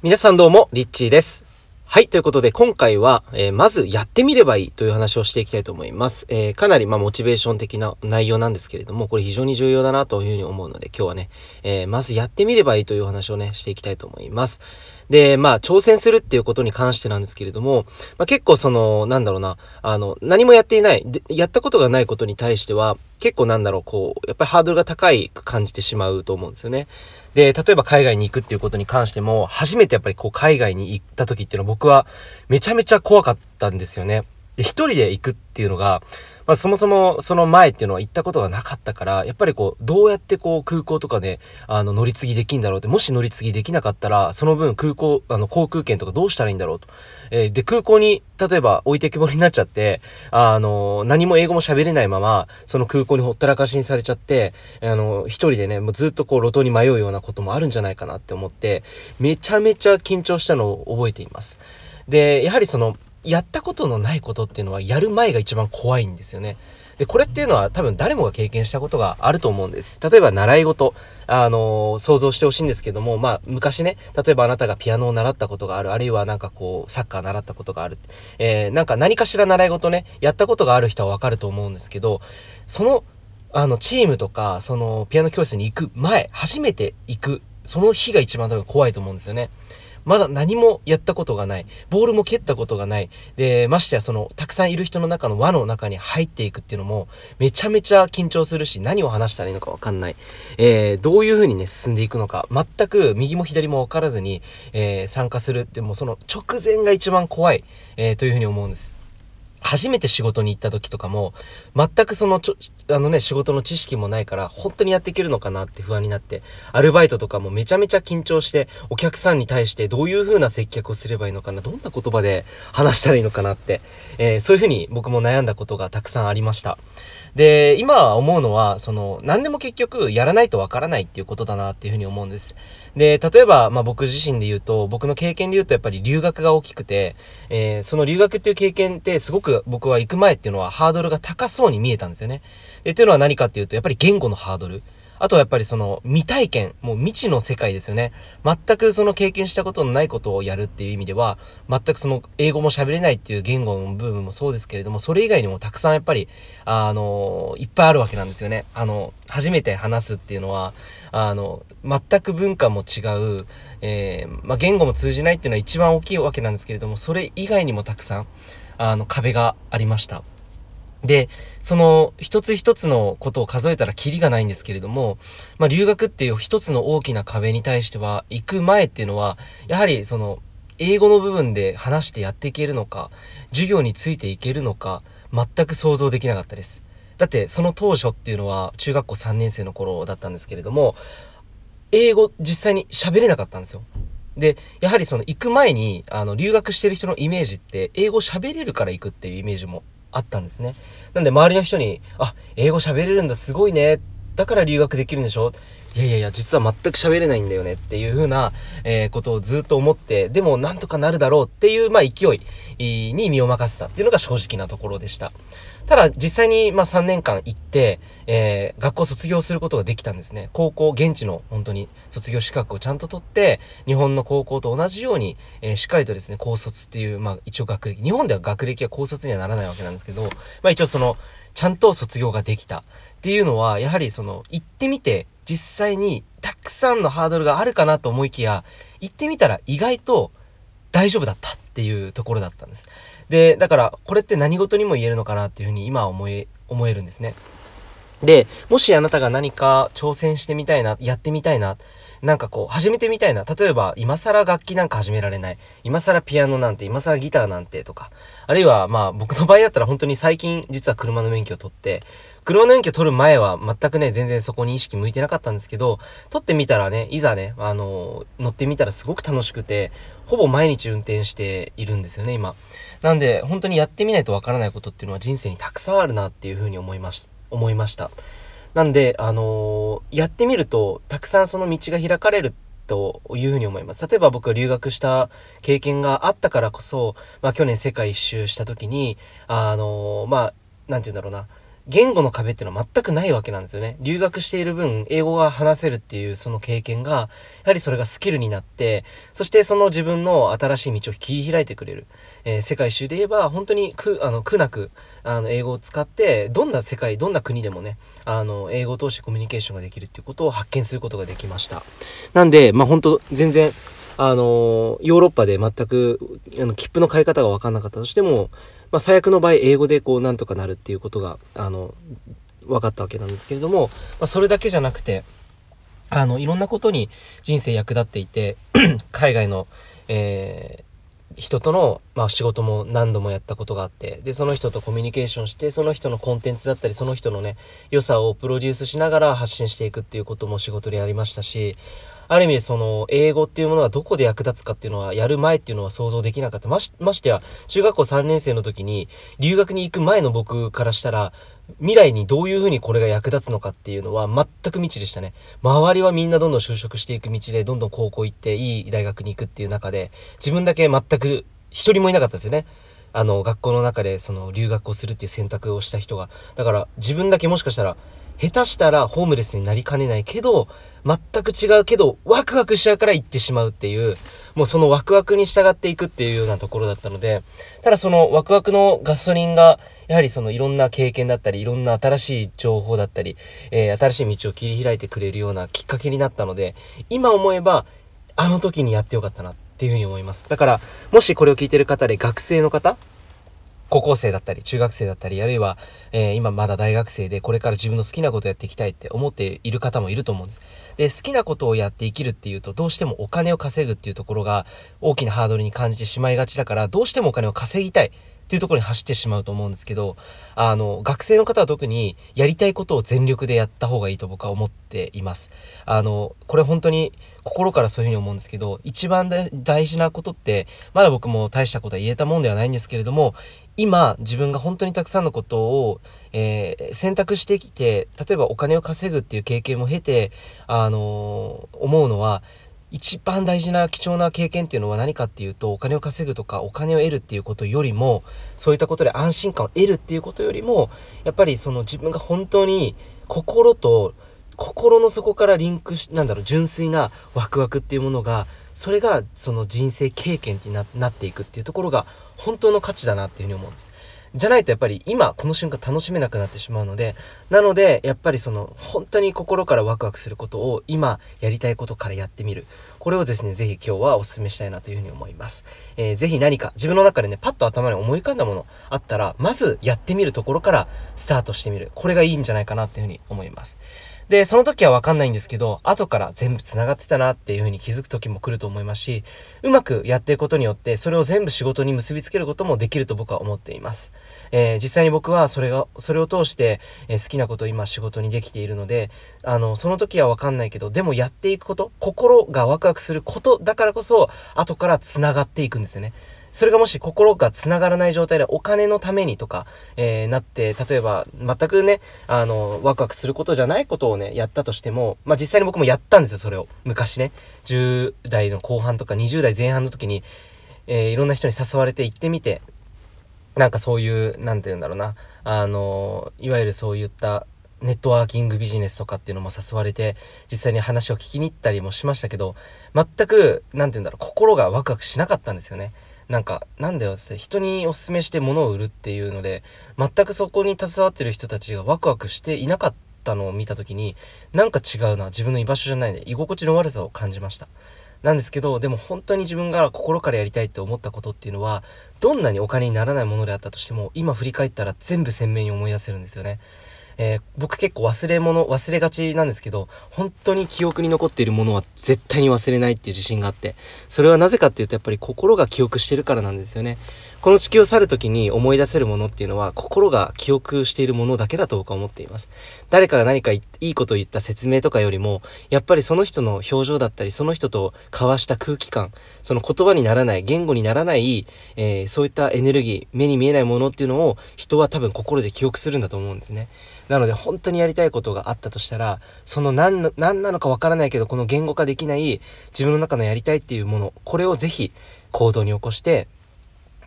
皆さんどうも、リッチーです。はい。ということで、今回は、えーまずやってみればいいという話をしていきたいと思います。えーかなり、まあ、モチベーション的な内容なんですけれども、これ非常に重要だなというふうに思うので、今日はね、えーまずやってみればいいという話をね、していきたいと思います。で、まあ、挑戦するっていうことに関してなんですけれども、まあ、結構その、なんだろうな、あの、何もやっていない、でやったことがないことに対しては、結構なんだろう、こう、やっぱりハードルが高い感じてしまうと思うんですよね。で、例えば海外に行くっていうことに関しても、初めてやっぱりこう海外に行った時っていうのは僕はめちゃめちゃ怖かったんですよね。で、一人で行くっていうのが、まあそもそもその前っていうのは行ったことがなかったから、やっぱりこう、どうやってこう空港とかで、あの、乗り継ぎできんだろうって、もし乗り継ぎできなかったら、その分空港、あの、航空券とかどうしたらいいんだろうと。えーで、空港に、例えば置いてけぼりになっちゃって、あの、何も英語も喋れないまま、その空港にほったらかしにされちゃって、あの、一人でね、もうずっとこう路頭に迷うようなこともあるんじゃないかなって思って、めちゃめちゃ緊張したのを覚えています。で、やはりその、やったことのないことっていうのは、やる前が一番怖いんですよね。で、これっていうのは多分誰もが経験したことがあると思うんです。例えば習い事、あのー想像してほしいんですけども、まあ、昔ね、例えばあなたがピアノを習ったことがある、あるいはなんかこう、サッカー習ったことがある。えー、なんか何かしら習い事ね、やったことがある人はわかると思うんですけど、その、あの、チームとか、その、ピアノ教室に行く前、初めて行く、その日が一番多分怖いと思うんですよね。まだ何もやったことがない。ボールも蹴ったことがない。で、ましてやその、たくさんいる人の中の輪の中に入っていくっていうのも、めちゃめちゃ緊張するし、何を話したらいいのかわかんない。えー、どういう風にね、進んでいくのか、全く右も左もわからずに、えー、参加するって、もうその直前が一番怖い、えー、という風に思うんです。初めて仕事に行った時とかも、全くそのちょ、あのね、仕事の知識もないから、本当にやっていけるのかなって不安になって、アルバイトとかもめちゃめちゃ緊張して、お客さんに対してどういう風な接客をすればいいのかな、どんな言葉で話したらいいのかなって、えーそういう風に僕も悩んだことがたくさんありました。で、今思うのは、その、何でも結局やらないとわからないっていうことだなっていうふうに思うんです。で、例えば、まあ僕自身で言うと、僕の経験で言うとやっぱり留学が大きくて、えーその留学っていう経験ってすごく僕は行く前っていうのはハードルが高そうに見えたんですよね。で、というのは何かっていうと、やっぱり言語のハードル。あとはやっぱりその未体験、もう未知の世界ですよね。全くその経験したことのないことをやるっていう意味では、全くその英語も喋れないっていう言語の部分もそうですけれども、それ以外にもたくさんやっぱり、あの、いっぱいあるわけなんですよね。あの、初めて話すっていうのは、あの、全く文化も違う、えーまあ、言語も通じないっていうのは一番大きいわけなんですけれども、それ以外にもたくさん、あの、壁がありました。で、その一つ一つのことを数えたらキリがないんですけれども、まあ留学っていう一つの大きな壁に対しては、行く前っていうのは、やはりその、英語の部分で話してやっていけるのか、授業についていけるのか、全く想像できなかったです。だってその当初っていうのは中学校3年生の頃だったんですけれども、英語実際に喋れなかったんですよ。で、やはりその行く前に、あの、留学してる人のイメージって、英語喋れるから行くっていうイメージもあったんですね。なんで周りの人に、あ、英語喋れるんだ、すごいね。だから留学できるんでしょいやいやいや、実は全く喋れないんだよねっていう風な、えーことをずっと思って、でもなんとかなるだろうっていう、まあ勢いに身を任せたっていうのが正直なところでした。ただ実際にまあ3年間行って、えー学校卒業することができたんですね。高校、現地の本当に卒業資格をちゃんと取って、日本の高校と同じように、えーしっかりとですね、高卒っていう、まあ一応学歴、日本では学歴は高卒にはならないわけなんですけど、まあ一応その、ちゃんと卒業ができたっていうのは、やはりその、行ってみて、実際にたくさんのハードルがあるかなと思いきや、行ってみたら意外と大丈夫だったっていうところだったんです。で、だから、これって何事にも言えるのかなっていうふうに今思え、思えるんですね。で、もしあなたが何か挑戦してみたいな、やってみたいな、なんかこう、始めてみたいな。例えば、今更楽器なんか始められない。今更ピアノなんて、今更ギターなんてとか。あるいは、まあ、僕の場合だったら本当に最近、実は車の免許を取って、車の免許取る前は全くね、全然そこに意識向いてなかったんですけど、取ってみたらね、いざね、あの、乗ってみたらすごく楽しくて、ほぼ毎日運転しているんですよね、今。なんで、本当にやってみないとわからないことっていうのは人生にたくさんあるなっていうふうに思いまし、思いました。なんで、あのーやってみると、たくさんその道が開かれるというふうに思います。例えば僕が留学した経験があったからこそ、まあ去年世界一周した時に、あのーまあ、なんて言うんだろうな、言語の壁っていうのは全くないわけなんですよね。留学している分、英語が話せるっていうその経験が、やはりそれがスキルになって、そしてその自分の新しい道を切り開いてくれる。えー、世界一周で言えば、本当に苦、あの、苦なく、あの、英語を使って、どんな世界、どんな国でもね、あの、英語を通してコミュニケーションができるっていうことを発見することができました。なんで、まあ本当全然、あの、ヨーロッパで全く、あの、切符の買い方が分かんなかったとしても、まあ、最悪の場合、英語でこう、なんとかなるっていうことが、あの、分かったわけなんですけれども、まあ、それだけじゃなくて、あの、いろんなことに人生役立っていて、海外の、えー、人との、まあ、仕事も何度もやったことがあって、で、その人とコミュニケーションして、その人のコンテンツだったり、その人のね、良さをプロデュースしながら発信していくっていうことも仕事でやりましたし、ある意味その英語っていうものがどこで役立つかっていうのはやる前っていうのは想像できなかった。まし、ましてや中学校3年生の時に留学に行く前の僕からしたら未来にどういうふうにこれが役立つのかっていうのは全く未知でしたね。周りはみんなどんどん就職していく道でどんどん高校行っていい大学に行くっていう中で自分だけ全く一人もいなかったんですよね。あの学校の中でその留学をするっていう選択をした人が。だから自分だけもしかしたら下手したらホームレスになりかねないけど、全く違うけど、ワクワクしちゃうから行ってしまうっていう、もうそのワクワクに従っていくっていうようなところだったので、ただそのワクワクのガソリンが、やはりそのいろんな経験だったり、いろんな新しい情報だったり、えー、新しい道を切り開いてくれるようなきっかけになったので、今思えば、あの時にやってよかったなっていうふうに思います。だから、もしこれを聞いてる方で学生の方、高校生だったり、中学生だったり、あるいは、えー、今まだ大学生で、これから自分の好きなことをやっていきたいって思っている方もいると思うんです。で、好きなことをやって生きるっていうと、どうしてもお金を稼ぐっていうところが大きなハードルに感じてしまいがちだから、どうしてもお金を稼ぎたい。っていうところに走ってしまうと思うんですけど、あの、学生の方は特にやりたいことを全力でやった方がいいと僕は思っています。あの、これ本当に心からそういうふうに思うんですけど、一番大事なことって、まだ僕も大したことは言えたもんではないんですけれども、今自分が本当にたくさんのことを、えー、選択してきて例えばお金を稼ぐっていう経験も経て、あのー、思うのは一番大事な貴重な経験っていうのは何かっていうとお金を稼ぐとかお金を得るっていうことよりもそういったことで安心感を得るっていうことよりもやっぱりその自分が本当に心と心の底からリンクしなんだろう純粋なワクワクっていうものがそれがその人生経験になっていくっていうところが本当の価値だなっていうふうに思うんです。じゃないとやっぱり今この瞬間楽しめなくなってしまうので、なのでやっぱりその本当に心からワクワクすることを今やりたいことからやってみる。これをですね、ぜひ今日はお勧めしたいなというふうに思います。えー、ぜひ何か自分の中でね、パッと頭に思い浮かんだものあったら、まずやってみるところからスタートしてみる。これがいいんじゃないかなというふうに思います。で、その時はわかんないんですけど、後から全部繋がってたなっていう風に気づく時も来ると思いますし、うまくやっていくことによって、それを全部仕事に結びつけることもできると僕は思っています。えー、実際に僕はそれが、それを通して、えー、好きなことを今仕事にできているので、あの、その時はわかんないけど、でもやっていくこと、心がワクワクすることだからこそ、後から繋がっていくんですよね。それがもし心が繋がらない状態でお金のためにとか、えー、なって、例えば全くね、あの、ワクワクすることじゃないことをね、やったとしても、まあ、実際に僕もやったんですよ、それを。昔ね。10代の後半とか20代前半の時に、えー、いろんな人に誘われて行ってみて、なんかそういう、なんて言うんだろうな、あの、いわゆるそういったネットワーキングビジネスとかっていうのも誘われて、実際に話を聞きに行ったりもしましたけど、全く、なんて言うんだろう、心がワクワクしなかったんですよね。なんか、なんだよって人にお勧めして物を売るっていうので、全くそこに携わってる人たちがワクワクしていなかったのを見た時に、なんか違うな、自分の居場所じゃないね、居心地の悪さを感じました。なんですけど、でも本当に自分が心からやりたいって思ったことっていうのは、どんなにお金にならないものであったとしても、今振り返ったら全部鮮明に思い出せるんですよね。えー、僕結構忘れ物、忘れがちなんですけど、本当に記憶に残っているものは絶対に忘れないっていう自信があって、それはなぜかっていうとやっぱり心が記憶してるからなんですよね。この地球を去る時に思い出せるものっていうのは心が記憶しているものだけだと僕は思っています。誰かが何かいいことを言った説明とかよりも、やっぱりその人の表情だったり、その人と交わした空気感、その言葉にならない、言語にならない、えー、そういったエネルギー、目に見えないものっていうのを人は多分心で記憶するんだと思うんですね。なので本当にやりたいことがあったとしたら、その何何なのかわからないけど、この言語化できない自分の中のやりたいっていうもの、これをぜひ行動に起こして、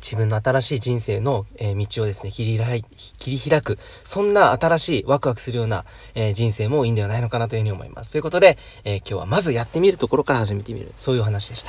自分の新しい人生の、え、道をですね、切り開、切り開く、そんな新しいワクワクするような、え、人生もいいんではないのかなというふうに思います。ということで、え、今日はまずやってみるところから始めてみる。そういうお話でした。